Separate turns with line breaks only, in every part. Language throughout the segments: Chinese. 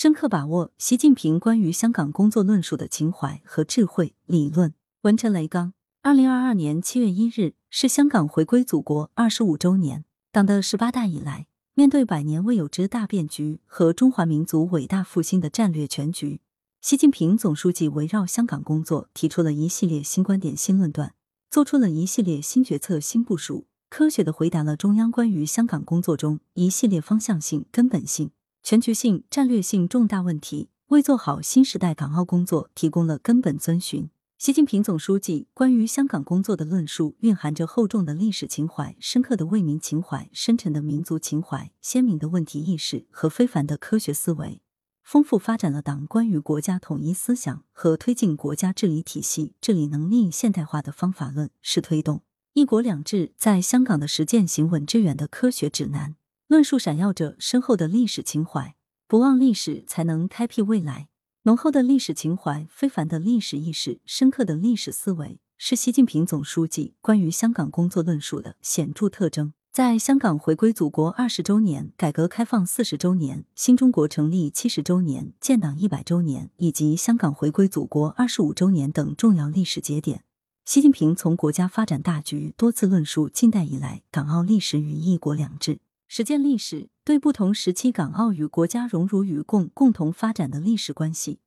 深刻把握习近平关于香港工作论述的情怀和智慧理论。文陈雷刚，二零二二年七月一日是香港回归祖国二十五周年。党的十八大以来，面对百年未有之大变局和中华民族伟大复兴的战略全局，习近平总书记围绕香港工作提出了一系列新观点、新论断，做出了一系列新决策、新部署，科学的回答了中央关于香港工作中一系列方向性、根本性。全局性、战略性重大问题，为做好新时代港澳工作提供了根本遵循。习近平总书记关于香港工作的论述，蕴含着厚重的历史情怀、深刻的为民情怀、深沉的民族情怀、鲜明的问题意识和非凡的科学思维，丰富发展了党关于国家统一思想和推进国家治理体系、治理能力现代化的方法论，是推动“一国两制”在香港的实践行稳致远的科学指南。论述闪耀着深厚的历史情怀，不忘历史才能开辟未来。浓厚的历史情怀、非凡的历史意识、深刻的历史思维，是习近平总书记关于香港工作论述的显著特征。在香港回归祖国二十周年、改革开放四十周年、新中国成立七十周年、建党一百周年以及香港回归祖国二十五周年等重要历史节点，习近平从国家发展大局多次论述近代以来港澳历史与“一国两制”。实践历史对不同时期港澳与国家荣辱与共共同发展的历史关系、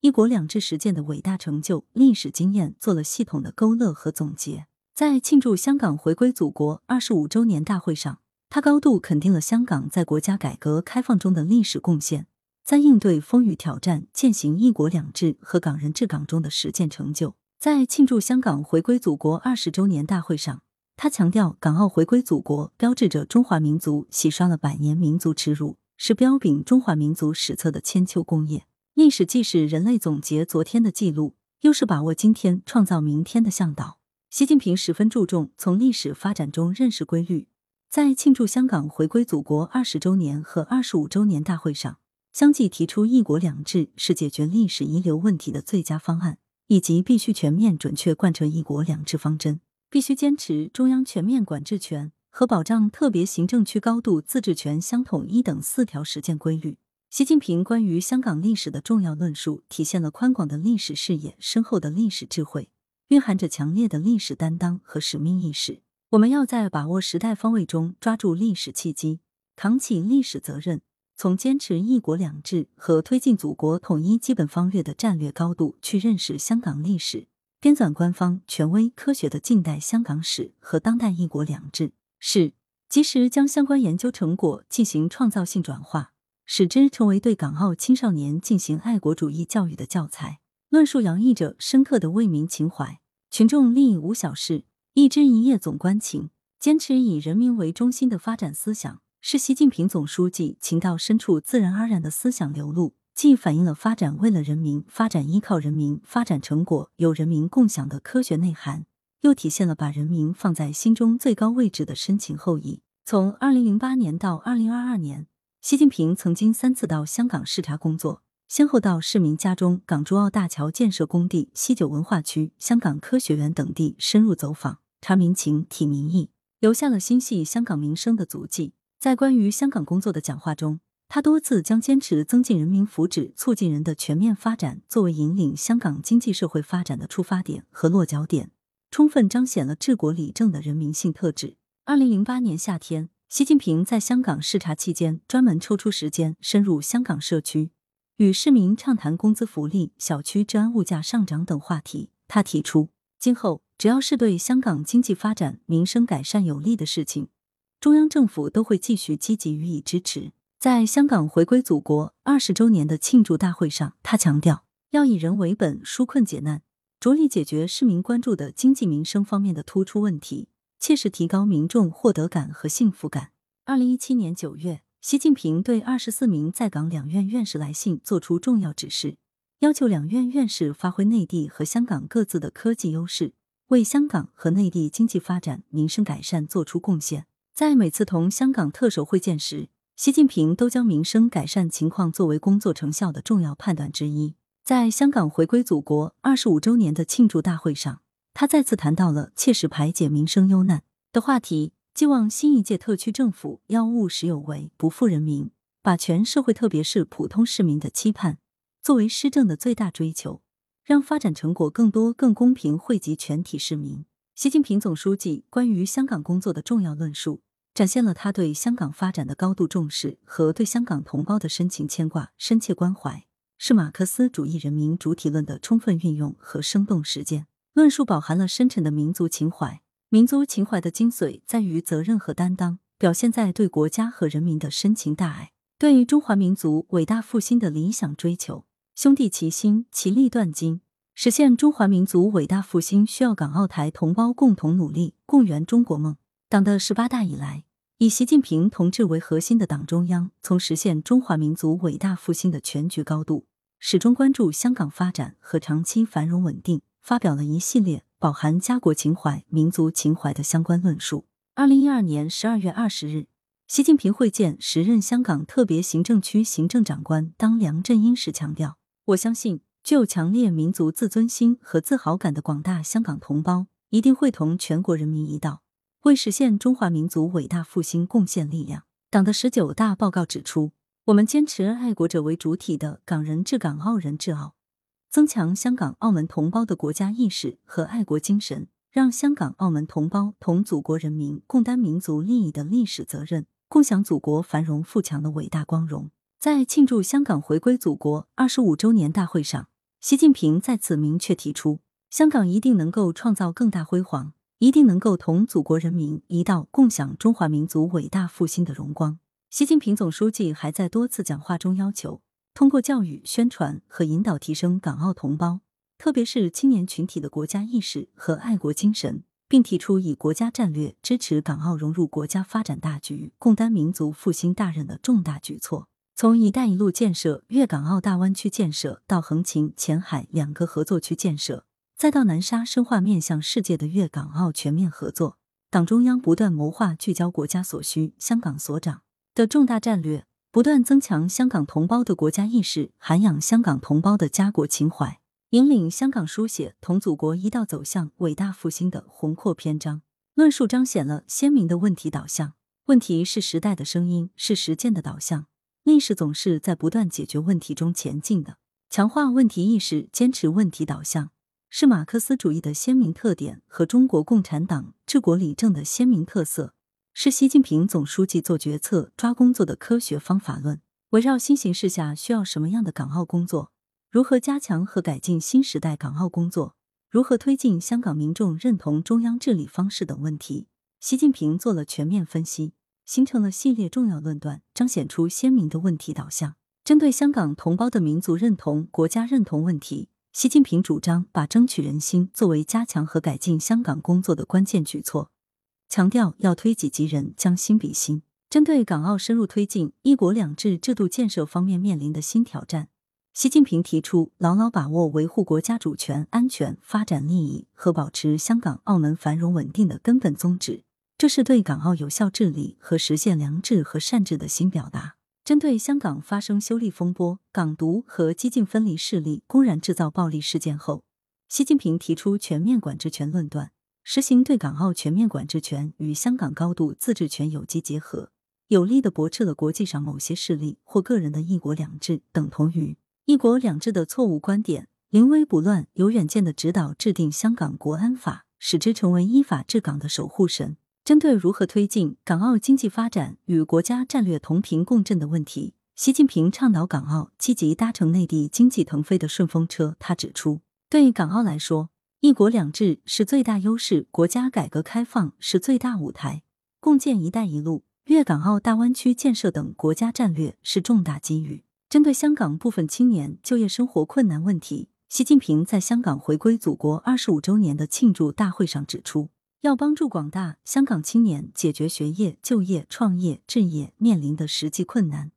一国两制实践的伟大成就、历史经验做了系统的勾勒和总结。在庆祝香港回归祖国二十五周年大会上，他高度肯定了香港在国家改革开放中的历史贡献，在应对风雨挑战、践行一国两制和港人治港中的实践成就。在庆祝香港回归祖国二十周年大会上。他强调，港澳回归祖国，标志着中华民族洗刷了百年民族耻辱，是标炳中华民族史册的千秋功业。历史既是人类总结昨天的记录，又是把握今天、创造明天的向导。习近平十分注重从历史发展中认识规律，在庆祝香港回归祖国二十周年和二十五周年大会上，相继提出“一国两制”是解决历史遗留问题的最佳方案，以及必须全面准确贯彻“一国两制”方针。必须坚持中央全面管制权和保障特别行政区高度自治权相统一等四条实践规律。习近平关于香港历史的重要论述，体现了宽广的历史视野、深厚的历史智慧，蕴含着强烈的历史担当和使命意识。我们要在把握时代方位中抓住历史契机，扛起历史责任，从坚持一国两制和推进祖国统一基本方略的战略高度去认识香港历史。编纂官方、权威、科学的近代香港史和当代一国两制是，及时将相关研究成果进行创造性转化，使之成为对港澳青少年进行爱国主义教育的教材。论述洋溢着深刻的为民情怀，群众利益无小事，一枝一叶总关情，坚持以人民为中心的发展思想，是习近平总书记情到深处自然而然的思想流露。既反映了发展为了人民、发展依靠人民、发展成果由人民共享的科学内涵，又体现了把人民放在心中最高位置的深情厚谊。从二零零八年到二零二二年，习近平曾经三次到香港视察工作，先后到市民家中、港珠澳大桥建设工地、西九文化区、香港科学园等地深入走访，查民情、体民意，留下了心系香港民生的足迹。在关于香港工作的讲话中。他多次将坚持增进人民福祉、促进人的全面发展作为引领香港经济社会发展的出发点和落脚点，充分彰显了治国理政的人民性特质。二零零八年夏天，习近平在香港视察期间，专门抽出时间深入香港社区，与市民畅谈工资福利、小区治安、物价上涨等话题。他提出，今后只要是对香港经济发展、民生改善有利的事情，中央政府都会继续积极予以支持。在香港回归祖国二十周年的庆祝大会上，他强调要以人为本，纾困解难，着力解决市民关注的经济民生方面的突出问题，切实提高民众获得感和幸福感。二零一七年九月，习近平对二十四名在港两院院士来信作出重要指示，要求两院院士发挥内地和香港各自的科技优势，为香港和内地经济发展、民生改善做出贡献。在每次同香港特首会见时，习近平都将民生改善情况作为工作成效的重要判断之一。在香港回归祖国二十五周年的庆祝大会上，他再次谈到了切实排解民生忧难的话题，寄望新一届特区政府要务实有为，不负人民，把全社会特别是普通市民的期盼作为施政的最大追求，让发展成果更多、更公平惠及全体市民。习近平总书记关于香港工作的重要论述，展现了他对香港发展的高度重视和对香港同胞的深情牵挂、深切关怀，是马克思主义人民主体论的充分运用和生动实践。论述饱含了深沉的民族情怀，民族情怀的精髓在于责任和担当，表现在对国家和人民的深情大爱，对于中华民族伟大复兴的理想追求。兄弟齐心，其利断金，实现中华民族伟大复兴需要港澳台同胞共同努力，共圆中国梦。党的十八大以来，以习近平同志为核心的党中央，从实现中华民族伟大复兴的全局高度，始终关注香港发展和长期繁荣稳定。发表了一系列饱含家国情怀、民族情怀的相关论述。二零一二年十二月二十日，习近平会见时任香港特别行政区行政长官当梁振英时强调：“我相信，具有强烈民族自尊心和自豪感的广大香港同胞，一定会同全国人民一道，为实现中华民族伟大复兴贡献力量。”党的十九大报告指出，我们坚持爱国者为主体的港人治港、澳人治澳。增强香港、澳门同胞的国家意识和爱国精神，让香港、澳门同胞同祖国人民共担民族利益的历史责任，共享祖国繁荣富强的伟大光荣。在庆祝香港回归祖国二十五周年大会上，习近平再次明确提出，香港一定能够创造更大辉煌，一定能够同祖国人民一道共享中华民族伟大复兴的荣光。习近平总书记还在多次讲话中要求。通过教育、宣传和引导，提升港澳同胞，特别是青年群体的国家意识和爱国精神，并提出以国家战略支持港澳融入国家发展大局、共担民族复兴大任的重大举措。从“一带一路”建设、粤港澳大湾区建设，到横琴、前海两个合作区建设，再到南沙深化面向世界的粤港澳全面合作，党中央不断谋划聚焦国家所需、香港所长的重大战略。不断增强香港同胞的国家意识，涵养香港同胞的家国情怀，引领香港书写同祖国一道走向伟大复兴的宏阔篇章。论述彰显了鲜明的问题导向，问题是时代的声音，是实践的导向。历史总是在不断解决问题中前进的。强化问题意识，坚持问题导向，是马克思主义的鲜明特点和中国共产党治国理政的鲜明特色。是习近平总书记做决策、抓工作的科学方法论。围绕新形势下需要什么样的港澳工作，如何加强和改进新时代港澳工作，如何推进香港民众认同中央治理方式等问题，习近平做了全面分析，形成了系列重要论断，彰显出鲜明的问题导向。针对香港同胞的民族认同、国家认同问题，习近平主张把争取人心作为加强和改进香港工作的关键举措。强调要推己及人，将心比心。针对港澳深入推进“一国两制”制度建设方面面临的新挑战，习近平提出牢牢把握维护国家主权、安全、发展利益和保持香港、澳门繁荣稳定的根本宗旨，这是对港澳有效治理和实现良治和善治的新表达。针对香港发生修例风波、港独和激进分离势力公然制造暴力事件后，习近平提出全面管制权论断。实行对港澳全面管制权与香港高度自治权有机结合，有力的驳斥了国际上某些势力或个人的一国两制等同于一国两制的错误观点，临危不乱、有远见的指导制定香港国安法，使之成为依法治港的守护神。针对如何推进港澳经济发展与国家战略同频共振的问题，习近平倡导港澳积极搭乘内地经济腾飞的顺风车。他指出，对港澳来说，一国两制是最大优势，国家改革开放是最大舞台，共建“一带一路”、粤港澳大湾区建设等国家战略是重大机遇。针对香港部分青年就业生活困难问题，习近平在香港回归祖国二十五周年的庆祝大会上指出，要帮助广大香港青年解决学业、就业、创业、置业面临的实际困难，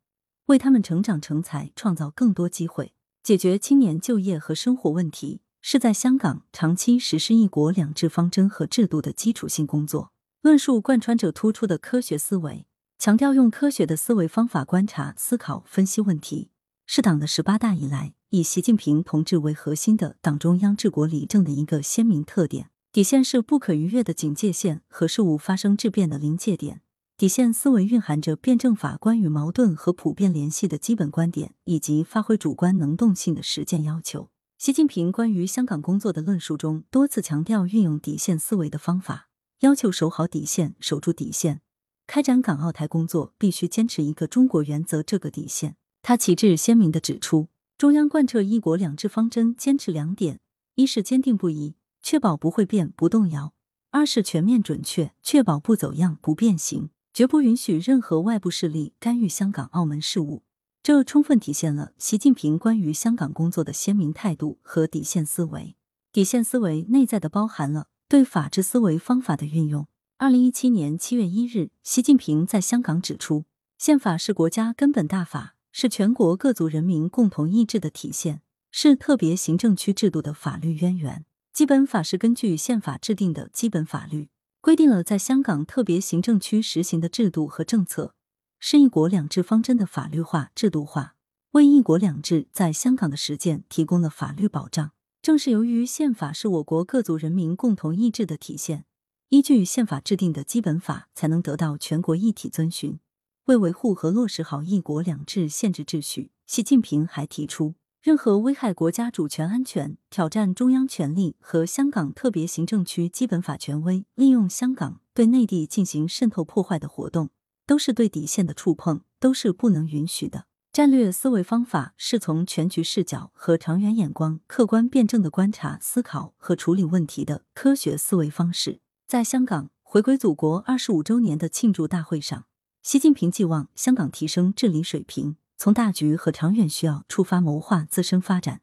为他们成长成才创造更多机会，解决青年就业和生活问题。是在香港长期实施“一国两制”方针和制度的基础性工作。论述贯穿着突出的科学思维，强调用科学的思维方法观察、思考、分析问题，是党的十八大以来以习近平同志为核心的党中央治国理政的一个鲜明特点。底线是不可逾越的警戒线和事物发生质变的临界点，底线思维蕴含着辩证法关于矛盾和普遍联系的基本观点，以及发挥主观能动性的实践要求。习近平关于香港工作的论述中，多次强调运用底线思维的方法，要求守好底线，守住底线。开展港澳台工作必须坚持一个中国原则这个底线。他旗帜鲜明地指出，中央贯彻一国两制方针，坚持两点：一是坚定不移，确保不会变、不动摇；二是全面准确，确保不走样、不变形。绝不允许任何外部势力干预香港、澳门事务，这充分体现了习近平关于香港工作的鲜明态度和底线思维。底线思维内在的包含了对法治思维方法的运用。二零一七年七月一日，习近平在香港指出，宪法是国家根本大法，是全国各族人民共同意志的体现，是特别行政区制度的法律渊源。基本法是根据宪法制定的基本法律。规定了在香港特别行政区实行的制度和政策，是一国两制方针的法律化、制度化，为一国两制在香港的实践提供了法律保障。正是由于宪法是我国各族人民共同意志的体现，依据宪法制定的基本法才能得到全国一体遵循。为维护和落实好一国两制宪制秩序，习近平还提出。任何危害国家主权安全、挑战中央权力和香港特别行政区基本法权威、利用香港对内地进行渗透破坏的活动，都是对底线的触碰，都是不能允许的。战略思维方法是从全局视角和长远眼光、客观辩证的观察、思考和处理问题的科学思维方式。在香港回归祖国二十五周年的庆祝大会上，习近平寄望香港提升治理水平。从大局和长远需要出发，谋划自身发展，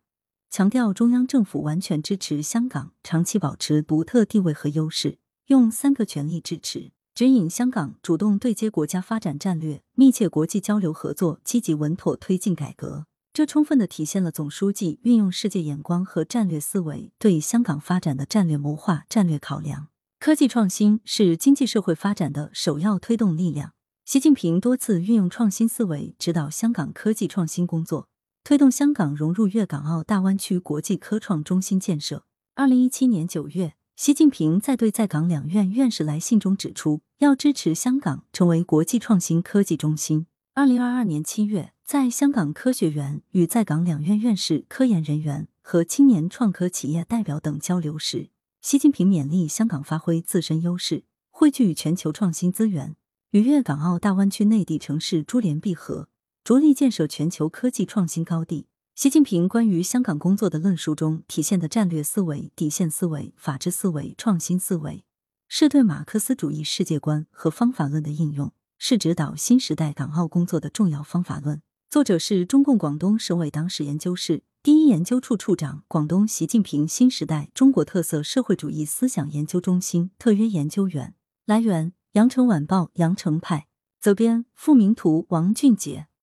强调中央政府完全支持香港长期保持独特地位和优势，用三个全力支持，指引香港主动对接国家发展战略，密切国际交流合作，积极稳妥推进改革。这充分的体现了总书记运用世界眼光和战略思维对香港发展的战略谋划、战略考量。科技创新是经济社会发展的首要推动力量。习近平多次运用创新思维指导香港科技创新工作，推动香港融入粤港澳大湾区国际科创中心建设。二零一七年九月，习近平在对在港两院院士来信中指出，要支持香港成为国际创新科技中心。二零二二年七月，在香港科学园与在港两院院士、科研人员和青年创科企业代表等交流时，习近平勉励香港发挥自身优势，汇聚全球创新资源。与粤港澳大湾区内地城市珠联璧合，着力建设全球科技创新高地。习近平关于香港工作的论述中体现的战略思维、底线思维、法治思维、创新思维，是对马克思主义世界观和方法论的应用，是指导新时代港澳工作的重要方法论。作者是中共广东省委党史研究室第一研究处处长、广东习近平新时代中国特色社会主义思想研究中心特约研究员。来源。羊城晚报羊城派责编付明图王俊杰。